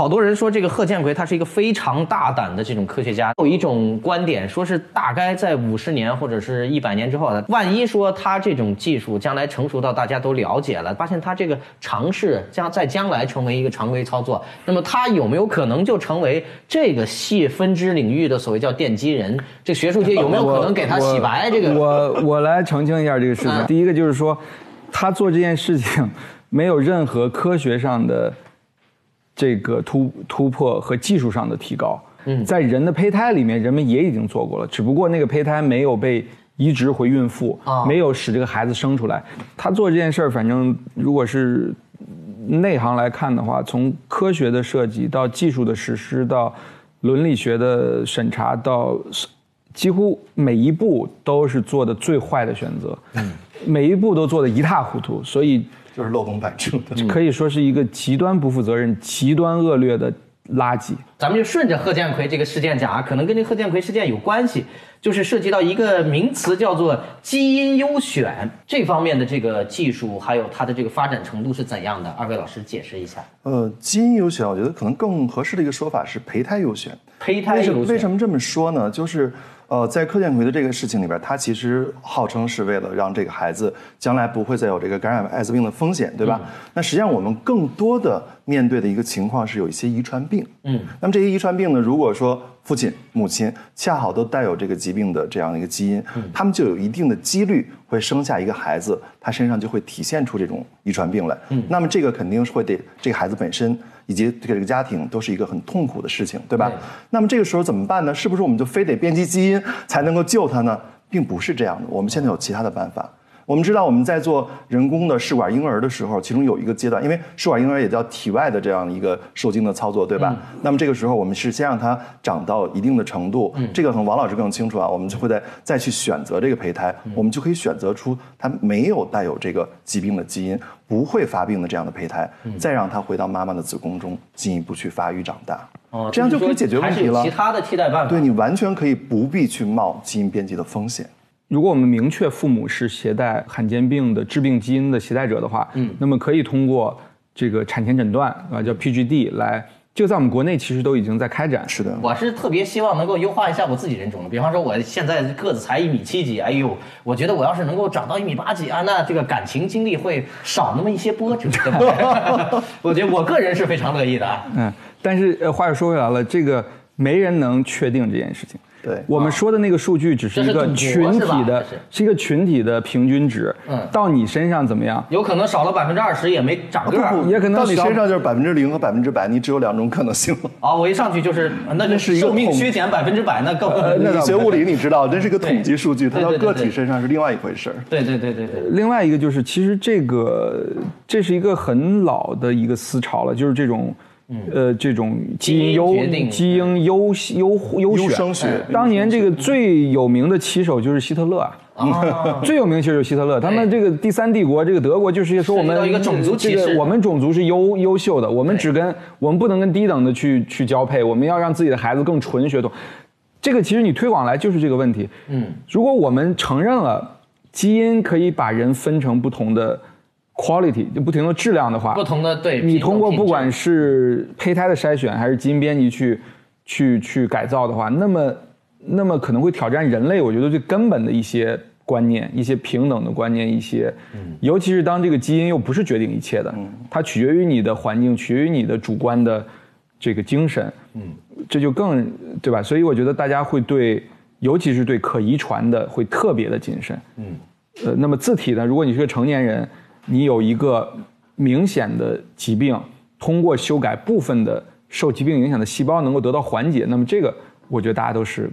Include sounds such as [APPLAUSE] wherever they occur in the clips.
好多人说这个贺建奎他是一个非常大胆的这种科学家，有一种观点说是大概在五十年或者是一百年之后，万一说他这种技术将来成熟到大家都了解了，发现他这个尝试将在将来成为一个常规操作，那么他有没有可能就成为这个细分支领域的所谓叫奠基人？这学术界有没有可能给他洗白？这个我我来澄清一下这个事情。第一个就是说，他做这件事情没有任何科学上的。这个突突破和技术上的提高，嗯，在人的胚胎里面，人们也已经做过了，只不过那个胚胎没有被移植回孕妇，啊，没有使这个孩子生出来。他做这件事儿，反正如果是内行来看的话，从科学的设计到技术的实施到伦理学的审查，到几乎每一步都是做的最坏的选择，嗯，每一步都做的一塌糊涂，所以。就是漏洞百出的，可以说是一个极端不负责任、极端恶劣的垃圾。咱们就顺着贺建奎这个事件讲啊，可能跟这贺建奎事件有关系，就是涉及到一个名词叫做基因优选这方面的这个技术，还有它的这个发展程度是怎样的？二位老师解释一下。呃，基因优选，我觉得可能更合适的一个说法是胚胎优选。胚胎优选为什么这么说呢？就是。呃，在柯建奎的这个事情里边，他其实号称是为了让这个孩子将来不会再有这个感染艾滋病的风险，对吧？那实际上我们更多的面对的一个情况是有一些遗传病。嗯，那么这些遗传病呢，如果说父亲、母亲恰好都带有这个疾病的这样一个基因，他们就有一定的几率会生下一个孩子，他身上就会体现出这种遗传病来。嗯，那么这个肯定是会对这个孩子本身。以及这个家庭都是一个很痛苦的事情，对吧？那么这个时候怎么办呢？是不是我们就非得编辑基因才能够救他呢？并不是这样的，我们现在有其他的办法。我们知道我们在做人工的试管婴儿的时候，其中有一个阶段，因为试管婴儿也叫体外的这样一个受精的操作，对吧？那么这个时候我们是先让它长到一定的程度，这个可能王老师更清楚啊。我们就会再再去选择这个胚胎，我们就可以选择出它没有带有这个疾病的基因，不会发病的这样的胚胎，再让它回到妈妈的子宫中进一步去发育长大。哦，这样就可以解决问题了。其他的替代办法，对你完全可以不必去冒基因编辑的风险。如果我们明确父母是携带罕见病的致病基因的携带者的话，嗯，那么可以通过这个产前诊断啊，叫 PGD 来，就在我们国内其实都已经在开展。是的，我是特别希望能够优化一下我自己人种的。比方说我现在个子才一米七几，哎呦，我觉得我要是能够长到一米八几啊，那这个感情经历会少那么一些波折。[LAUGHS] 我觉得我个人是非常乐意的啊。嗯，但是呃，话又说回来了，这个没人能确定这件事情。对，我们说的那个数据只是一个群体的，是一个群体的平均值。嗯，到你身上怎么样？有可能少了百分之二十也没长个儿，也可能到你身上就是百分之零和百分之百，你只有两种可能性。[LAUGHS] 啊，我一上去就是，那就是寿命削减百分之百，那更那学物理你知道，这是个统计数据，它到个体身上是另外一回事儿。对对对对对。另外一个就是，其实这个这是一个很老的一个思潮了，就是这种。呃，这种基因优基因优优优选。学，当年这个最有名的棋手就是希特勒啊，[LAUGHS] 最有名的其实就是希特勒。他们这个第三帝国，这个德国就是说我们一个种族歧视，我们种族是优优秀的，我们只跟我们不能跟低等的去去交配，我们要让自己的孩子更纯血统。这个其实你推广来就是这个问题。嗯，如果我们承认了基因可以把人分成不同的。Quality 就不停的质量的话，不同的对，你通过不管是胚胎的筛选还是基因编辑去去去改造的话，那么那么可能会挑战人类，我觉得最根本的一些观念，一些平等的观念，一些，嗯，尤其是当这个基因又不是决定一切的，嗯，它取决于你的环境，取决于你的主观的这个精神，嗯，这就更对吧？所以我觉得大家会对，尤其是对可遗传的会特别的谨慎，嗯，呃，那么字体呢？如果你是个成年人。你有一个明显的疾病，通过修改部分的受疾病影响的细胞能够得到缓解，那么这个我觉得大家都是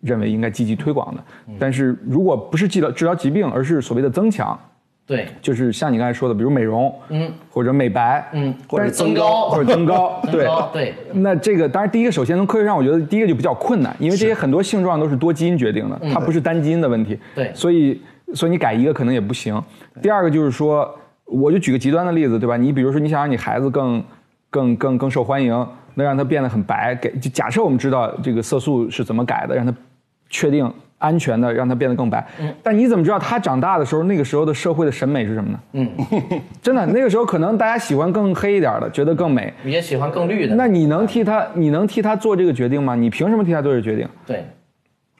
认为应该积极推广的。但是如果不是治疗治疗疾病，而是所谓的增强，对，就是像你刚才说的，比如美容，嗯，或者美白，嗯，或者增高，或者增高，[LAUGHS] 对。对。那这个当然第一个，首先从科学上，我觉得第一个就比较困难，因为这些很多性状都是多基因决定的，它不是单基因的问题，对，所以。所以你改一个可能也不行。第二个就是说，我就举个极端的例子，对吧？你比如说，你想让你孩子更、更、更、更受欢迎，能让他变得很白，给就假设我们知道这个色素是怎么改的，让他确定安全的让他变得更白。但你怎么知道他长大的时候，那个时候的社会的审美是什么呢？嗯，[LAUGHS] 真的，那个时候可能大家喜欢更黑一点的，觉得更美。[LAUGHS] 也喜欢更绿的。那你能替他，你能替他做这个决定吗？你凭什么替他做这个决定？对，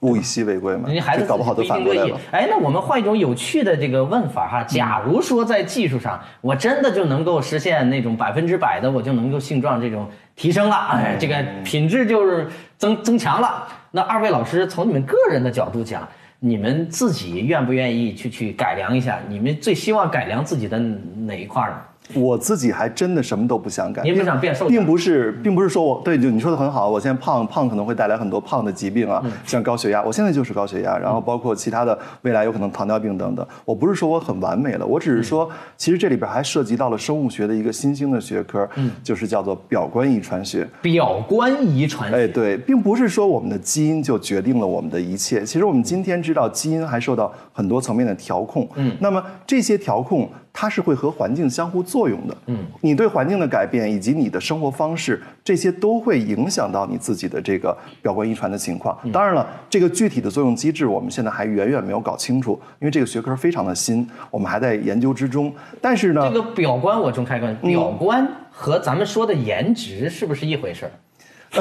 物以稀为贵嘛，人家孩子搞不好都反过来了。。哎，那我们换一种有趣的这个问法哈，假如说在技术上，我真的就能够实现那种百分之百的，我就能够性状这种提升了，哎，这个品质就是增增强了。那二位老师从你们个人的角度讲，你们自己愿不愿意去去改良一下？你们最希望改良自己的哪一块呢？我自己还真的什么都不想改，您不想变瘦并不是，并不是说我对，就你说的很好，我现在胖胖可能会带来很多胖的疾病啊，像高血压，我现在就是高血压，然后包括其他的未来有可能糖尿病等等。我不是说我很完美了，我只是说，其实这里边还涉及到了生物学的一个新兴的学科，就是叫做表观遗传学。表观遗传学。哎，对，并不是说我们的基因就决定了我们的一切。其实我们今天知道，基因还受到很多层面的调控。嗯，那么这些调控它是会和环境相互作用的。嗯，你对环境的改变以及你的生活方式，这些都会影响到你自己的这个表观遗传的情况。当然了，这个具体的作用机制我们现在还远远没有搞清楚，因为这个学科非常的新，我们还在研究之中。但是呢，这个表观我中开个问，嗯表观和咱们说的颜值是不是一回事儿？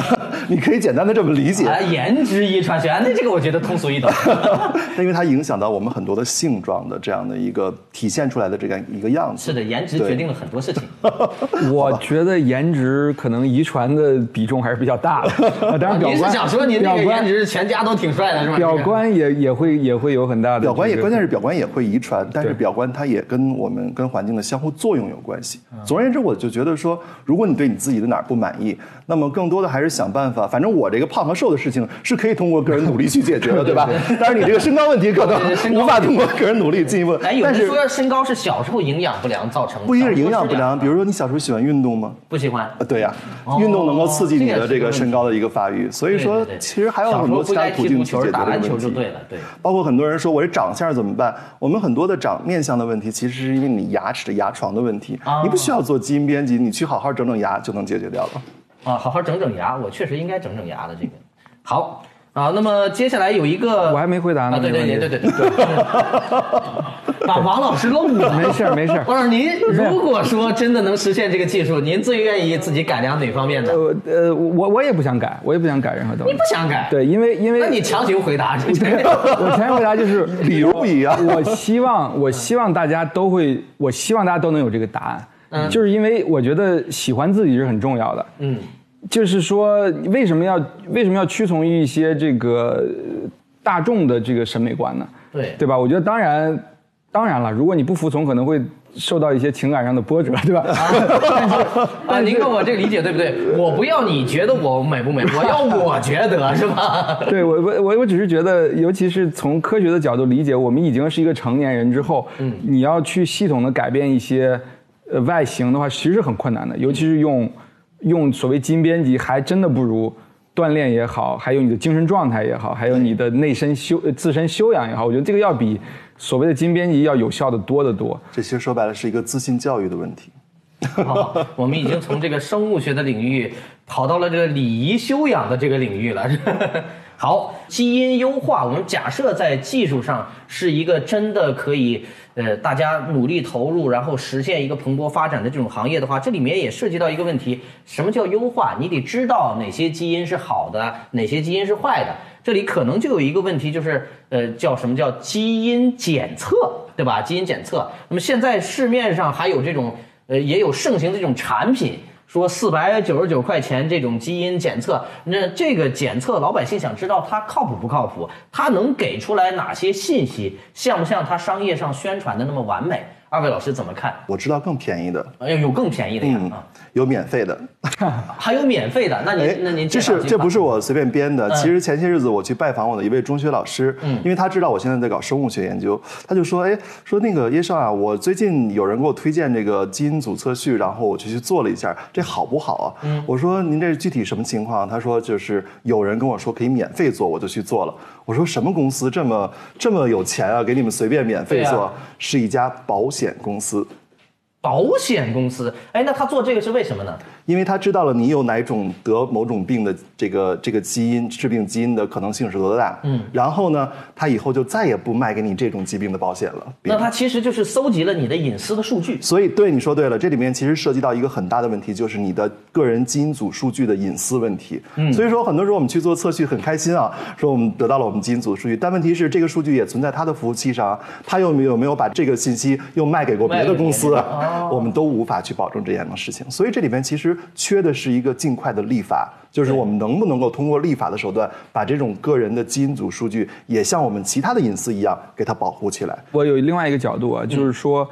[LAUGHS] 你可以简单的这么理解。啊，颜值遗传学，啊那这个我觉得通俗易懂。[LAUGHS] 但因为它影响到我们很多的性状的这样的一个体现出来的这样一个样子。是的，颜值决定了很多事情。[LAUGHS] 我觉得颜值可能遗传的比重还是比较大的。啊当然，表您是想说您这表观个颜值全家都挺帅的是吧？表这个观也也会也会有很大的表观也关键是表观也会遗传，但是表观它也跟我们跟环境的相互作用有关系。嗯总而言之，我就觉得说，如果你对你自己的哪儿不满意，那么更多的还是想办法。反正我这个胖和瘦的事情是可以通过个人努力去解决的，对吧？[LAUGHS] 当然，你这个身高问题可能无法通过个人努力进一步。哎，有但是人说身高是小时候营养不良造成的，不一定是营养不良，比如说你小时候喜欢运动吗？不喜欢。呃，对呀、哦运动能够刺激你的这这个身高的一个发育，所以说其实还有很多其他途径去解决这个问题。打篮球就对了对包括很多人说我这长相怎么办？我们很多的长面相的问题，其实是因为你牙齿的牙床的问题，啊你不需要做基因编辑，你去好好整整牙就能解决掉了。啊，好好整整牙，我确实应该整整牙的这个。好啊，那么接下来有一个，我还没回答呢啊，对对对对对对，[LAUGHS] 把王老师漏了。没事儿没事儿王老师，您如果说真的能实现这个技术，您最愿意自己改良哪方面的？呃呃，我我也不想改，我也不想改任何东西你不。想改？，对，因为因为那你强行回答，[LAUGHS] 我强行回答就是理由不一样。我希望，我希望大家都会，我希望大家都能有这个答案，嗯就是因为我觉得喜欢自己是很重要的。嗯，就是说，为什么要为什么要屈从于一些这个呃大众的这个审美观呢？对对吧？我觉得当然，当然了，如果你不服从，可能会受到一些情感上的波折，对吧？啊，[LAUGHS] 您看我这个理解对不对？我不要你觉得我美不美，我要 [LAUGHS] 我觉得是吧？[LAUGHS] 对我我我我只是觉得，尤其是从科学的角度理解，我们已经是一个成年人之后，嗯，你要去系统的改变一些呃外形的话，其实是很困难的，尤其是用用所谓基因编辑，还真的不如锻炼也好，还有你的精神状态也好，还有你的内身修呃自身修养也好，我觉得这个要比所谓的基因编辑要有效的多得多。这其实说白了是一个自信教育的问题。好，[LAUGHS] 我们已经从这个生物学的领域跑到了这个礼仪修养的这个领域了。好，基因优化，我们假设在技术上是一个真的可以，呃，大家努力投入，然后实现一个蓬勃发展的这种行业的话，这里面也涉及到一个问题：什么叫优化？你得知道哪些基因是好的，哪些基因是坏的。这里可能就有一个问题，就是呃，叫什么叫基因检测，对吧？基因检测。那么现在市面上还有这种。呃，也有盛行的这种产品，说四百九十九块钱这种基因检测，那这个检测老百姓想知道它靠谱不靠谱，它能给出来哪些信息，像不像它商业上宣传的那么完美？二位老师怎么看？我知道更便宜的，哎呦，有更便宜的呀有免费的。[LAUGHS] 还有免费的，那您那您这是这不是我随便编的。嗯其实前些日子我去拜访我的一位中学老师，嗯因为他知道我现在在搞生物学研究，他就说，哎，说那个叶少啊，我最近有人给我推荐这个基因组测序，然后我就去做了一下，这好不好啊？嗯我说您这具体什么情况？他说就是有人跟我说可以免费做，我就去做了。我说什么公司这么这么有钱啊，给你们随便免费做？啊是一家保险公司。保险公司，哎，那他做这个是为什么呢？因为他知道了你有哪种得某种病的这个这个基因致病基因的可能性是多大，嗯，然后呢，他以后就再也不卖给你这种疾病的保险了。那他其实就是搜集了你的隐私的数据。所以，对你说对了，这里面其实涉及到一个很大的问题，就是你的个人基因组数据的隐私问题。嗯，所以说很多时候我们去做测序很开心啊，说我们得到了我们基因组数据，但问题是这个数据也存在他的服务器上，他又有没有把这个信息又卖给过别的公司？我们都无法去保证这样的事情。所以这里面其实缺的是一个尽快的立法，就是我们能不能够通过立法的手段，把这种个人的基因组数据也像我们其他的隐私一样给它保护起来。我有另外一个角度啊，就是说。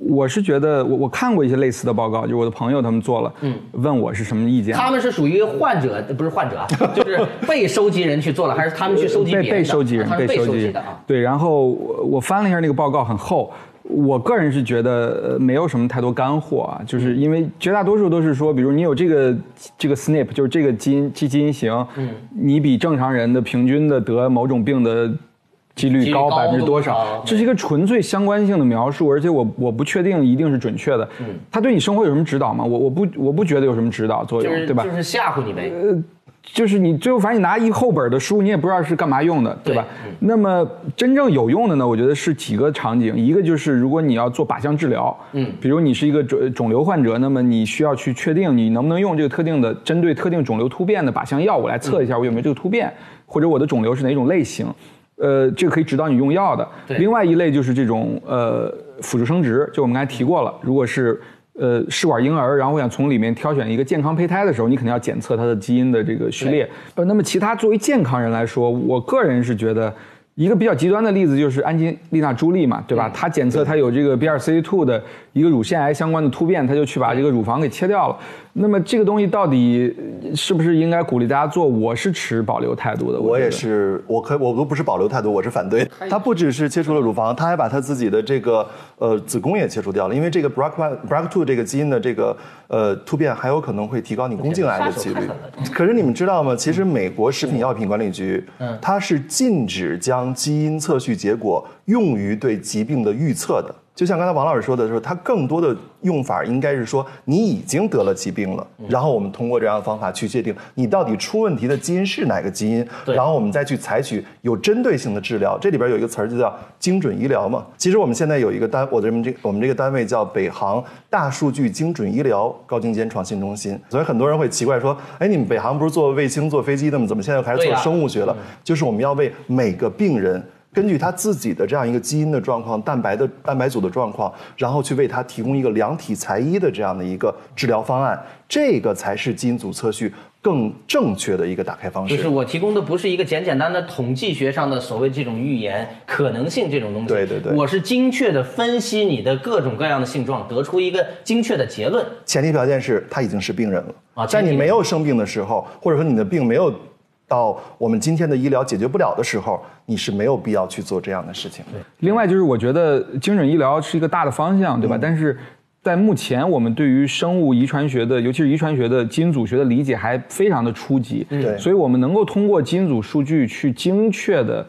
我是觉得，我我看过一些类似的报告，就是我的朋友他们做了，嗯，问我是什么意见。他们是属于患者，不是患者，[LAUGHS] 就是被收集人去做了，还是他们去收集别人？被被收集人，被收集的啊。对，然后我翻了一下那个报告，很厚。我个人是觉得没有什么太多干货啊，就是因为绝大多数都是说，比如你有这个这个 SNP，就是这个基因基基因型，嗯，你比正常人的平均的得某种病的。几率高百分之多少？这是一个纯粹相关性的描述，而且我我不确定一定是准确的。嗯，他对你生活有什么指导吗？我我不我不觉得有什么指导作用，对吧？就是吓唬你呗。呃，就是你最后反正你拿一厚本的书，你也不知道是干嘛用的，对吧？那么真正有用的呢？我觉得是几个场景，一个就是如果你要做靶向治疗，嗯，比如你是一个肿肿瘤患者，那么你需要去确定你能不能用这个特定的针对特定肿瘤突变的靶向药物来测一下我有没有这个突变，或者我的肿瘤是哪种类型。呃，这个可以指导你用药的。另外一类就是这种呃辅助生殖，就我们刚才提过了。如果是呃试管婴儿，然后我想从里面挑选一个健康胚胎的时候，你肯定要检测它的基因的这个序列。呃，那么其他作为健康人来说，我个人是觉得。一个比较极端的例子就是安吉丽娜·朱莉嘛，对吧？她检测她有这个 BRCA2 的一个乳腺癌相关的突变，她就去把这个乳房给切掉了。那么这个东西到底是不是应该鼓励大家做？我是持保留态度的。我也是，我可我都不是保留态度，我是反对。他不只是切除了乳房，他还把他自己的这个呃子宫也切除掉了，因为这个 BRCA BRCA2 这个基因的这个呃突变还有可能会提高你宫颈癌的几率。可是你们知道吗？其实美国食品药品管理局，它是禁止将基因测序结果用于对疾病的预测的。就像刚才王老师说的时候，它更多的用法应该是说，你已经得了疾病了，然后我们通过这样的方法去界定你到底出问题的基因是哪个基因，然后我们再去采取有针对性的治疗。这里边有一个词儿就叫精准医疗嘛。其实我们现在有一个单，我们这我们这个单位叫北航大数据精准医疗高精尖创新中心。所以很多人会奇怪说，哎，你们北航不是做卫星、坐飞机的吗？怎么现在又开始做生物学了？就是我们要为每个病人。根据他自己的这样一个基因的状况、蛋白的蛋白组的状况，然后去为他提供一个量体裁衣的这样的一个治疗方案，这个才是基因组测序更正确的一个打开方式。就是我提供的不是一个简简单的统计学上的所谓这种预言可能性这种东西。对对对，我是精确的分析你的各种各样的性状，得出一个精确的结论。前提条件是他已经是病人了啊，在你没有生病的时候，或者说你的病没有。到我们今天的医疗解决不了的时候，你是没有必要去做这样的事情。对，另外就是我觉得精准医疗是一个大的方向，对吧？但是在目前我们对于生物遗传学的，尤其是遗传学的基因组学的理解还非常的初级。对，所以我们能够通过基因组数据去精确的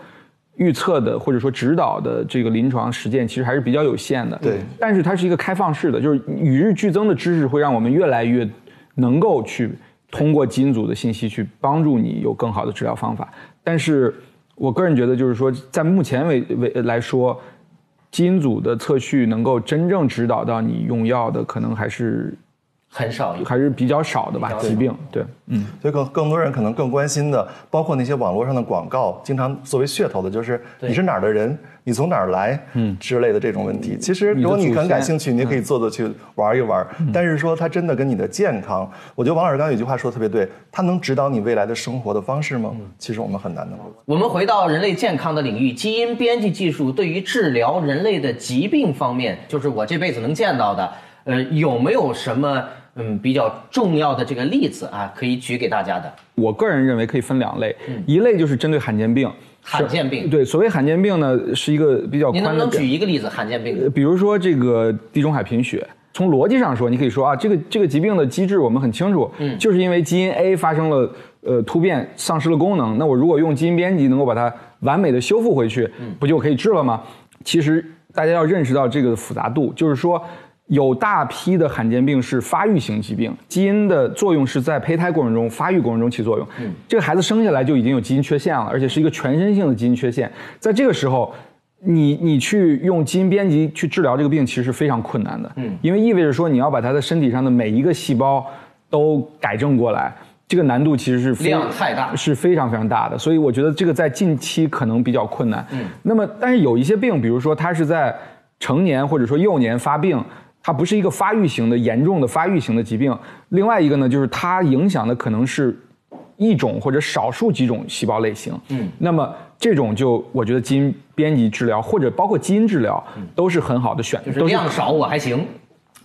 预测的或者说指导的这个临床实践，其实还是比较有限的。对，但是它是一个开放式的，就是与日俱增的知识会让我们越来越能够去。通过基因组的信息去帮助你有更好的治疗方法，但是我个人觉得，就是说，在目前为为来说，基因组的测序能够真正指导到你用药的，可能还是。很少，还是比较少的吧。疾病，对，嗯，所以更更多人可能更关心的，包括那些网络上的广告，经常作为噱头的，就是你是哪儿的人，你从哪儿来，嗯之类的这种问题。其实如果你很感兴趣，你可以做做去玩一玩。但是说它真的跟你的健康，我觉得王老师刚刚有句话说的特别对，它能指导你未来的生活的方式吗？其实我们很难的。我们回到人类健康的领域，基因编辑技术对于治疗人类的疾病方面，就是我这辈子能见到的，呃，有没有什么？嗯，比较重要的这个例子啊，可以举给大家的。我个人认为可以分两类，一类就是针对罕见病。罕见病对，所谓罕见病呢，是一个比较。您能不能举一个例子？罕见病，比如说这个地中海贫血。从逻辑上说，你可以说啊，这个这个疾病的机制我们很清楚，嗯，就是因为基因 A 发生了呃突变，丧失了功能。那我如果用基因编辑能够把它完美的修复回去，不就可以治了吗？其实大家要认识到这个复杂度，就是说。有大批的罕见病是发育型疾病，基因的作用是在胚胎过程中、发育过程中起作用。嗯，这个孩子生下来就已经有基因缺陷了，而且是一个全身性的基因缺陷。在这个时候，你你去用基因编辑去治疗这个病，其实是非常困难的。嗯，因为意味着说你要把他的身体上的每一个细胞都改正过来，这个难度其实是非量太大是非常非常大的。所以我觉得这个在近期可能比较困难。嗯，那么但是有一些病，比如说它是在成年或者说幼年发病。它不是一个发育型的严重的发育型的疾病，另外一个呢，就是它影响的可能是一种或者少数几种细胞类型。嗯，那么这种就我觉得基因编辑治疗或者包括基因治疗都是很好的选，就是量少我还行。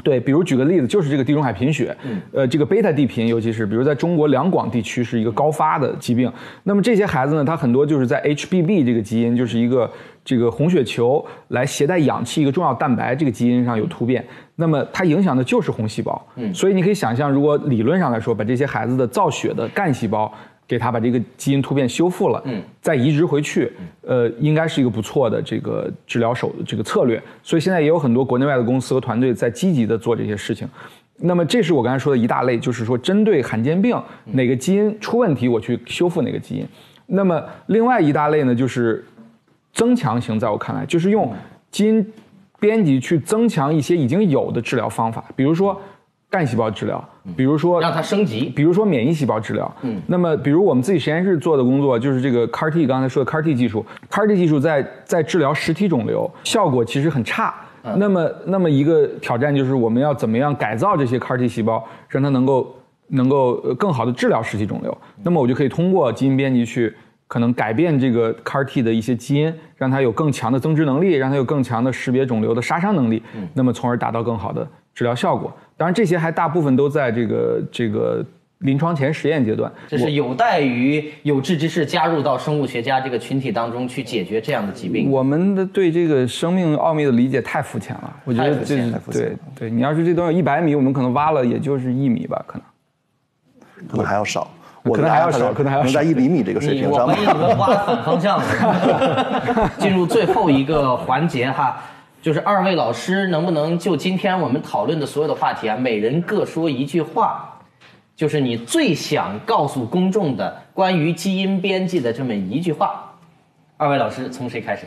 对，比如举个例子，就是这个地中海贫血，呃，这个贝塔地贫，尤其是比如在中国两广地区是一个高发的疾病。那么这些孩子呢，他很多就是在 HBB 这个基因，就是一个这个红血球来携带氧气一个重要蛋白这个基因上有突变。那么它影响的就是红细胞。嗯，所以你可以想象，如果理论上来说，把这些孩子的造血的干细胞。给他把这个基因突变修复了，嗯，再移植回去，呃，应该是一个不错的这个治疗手这个策略。所以现在也有很多国内外的公司和团队在积极的做这些事情。那么这是我刚才说的一大类，就是说针对罕见病哪个基因出问题，我去修复哪个基因。那么另外一大类呢，就是增强型，在我看来，就是用基因编辑去增强一些已经有的治疗方法，比如说。干细胞治疗，比如说让它升级，比如说免疫细胞治疗。嗯，那么比如我们自己实验室做的工作，就是这个 CAR T，刚才说的 CAR T 技术，CAR T 技术在在治疗实体肿瘤效果其实很差。那么，那么一个挑战就是我们要怎么样改造这些 CAR T 细胞，让它能够能够更好的治疗实体肿瘤。那么我就可以通过基因编辑去可能改变这个 CAR T 的一些基因，让它有更强的增殖能力，让它有更强的识别肿瘤的杀伤能力。那么从而达到更好的治疗效果。当然，这些还大部分都在这个这个临床前实验阶段，这是有待于有志之士加入到生物学家这个群体当中去解决这样的疾病。我们的对这个生命奥秘的理解太肤浅了，我觉得这是对对。你要是这东西一百米，我们可能挖了也就是一米吧，可能可能还要少，可能还要少，可能还要在一厘米这个水平上。我怀疑你们挖反方向了。[LAUGHS] 进入最后一个环节哈。就是二位老师能不能就今天我们讨论的所有的话题啊，每人各说一句话，就是你最想告诉公众的关于基因编辑的这么一句话。二位老师从谁开始？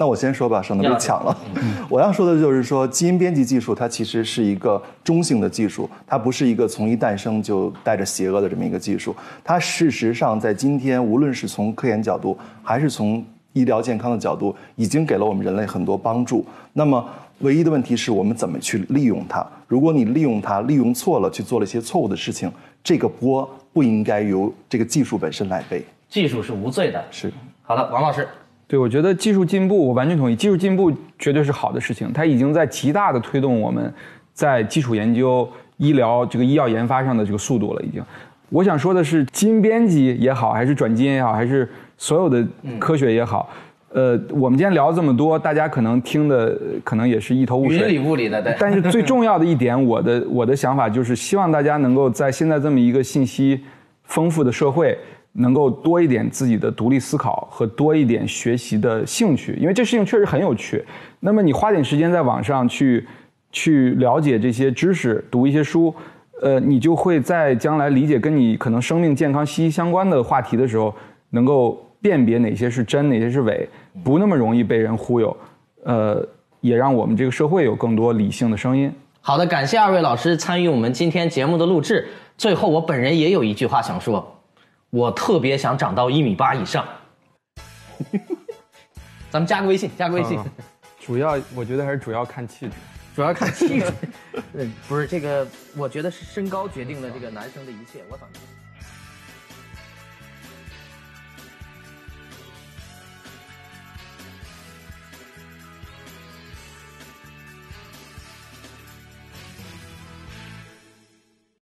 那我先说吧，省得被抢了。[LAUGHS] 我要说的就是说，基因编辑技术它其实是一个中性的技术，它不是一个从一诞生就带着邪恶的这么一个技术。它事实上在今天，无论是从科研角度，还是从医疗健康的角度已经给了我们人类很多帮助。那么，唯一的问题是我们怎么去利用它？如果你利用它，利用错了，去做了一些错误的事情，这个锅不应该由这个技术本身来背。技术是无罪的。是。好的，王老师。对，我觉得技术进步，我完全同意。技术进步绝对是好的事情，它已经在极大的推动我们在基础研究、医疗这个医药研发上的这个速度了。已经。我想说的是，基因编辑也好，还是转基因也好，还是。所有的科学也好，呃，我们今天聊这么多，大家可能听的可能也是一头雾水，云里雾里的。对。但是最重要的一点，我的我的想法就是，希望大家能够在现在这么一个信息丰富的社会，能够多一点自己的独立思考和多一点学习的兴趣，因为这事情确实很有趣。那么你花点时间在网上去去了解这些知识，读一些书，呃，你就会在将来理解跟你可能生命健康息息相关的话题的时候，能够。辨别哪些是真，哪些是伪，不那么容易被人忽悠，呃，也让我们这个社会有更多理性的声音。好的，感谢二位老师参与我们今天节目的录制。最后，我本人也有一句话想说，我特别想长到一米八以上。[LAUGHS] 咱们加个微信，加个微信。主要我觉得还是主要看气质，[LAUGHS] 主要看气质。[LAUGHS] 不是这个，我觉得是身高决定了这个男生的一切。我早。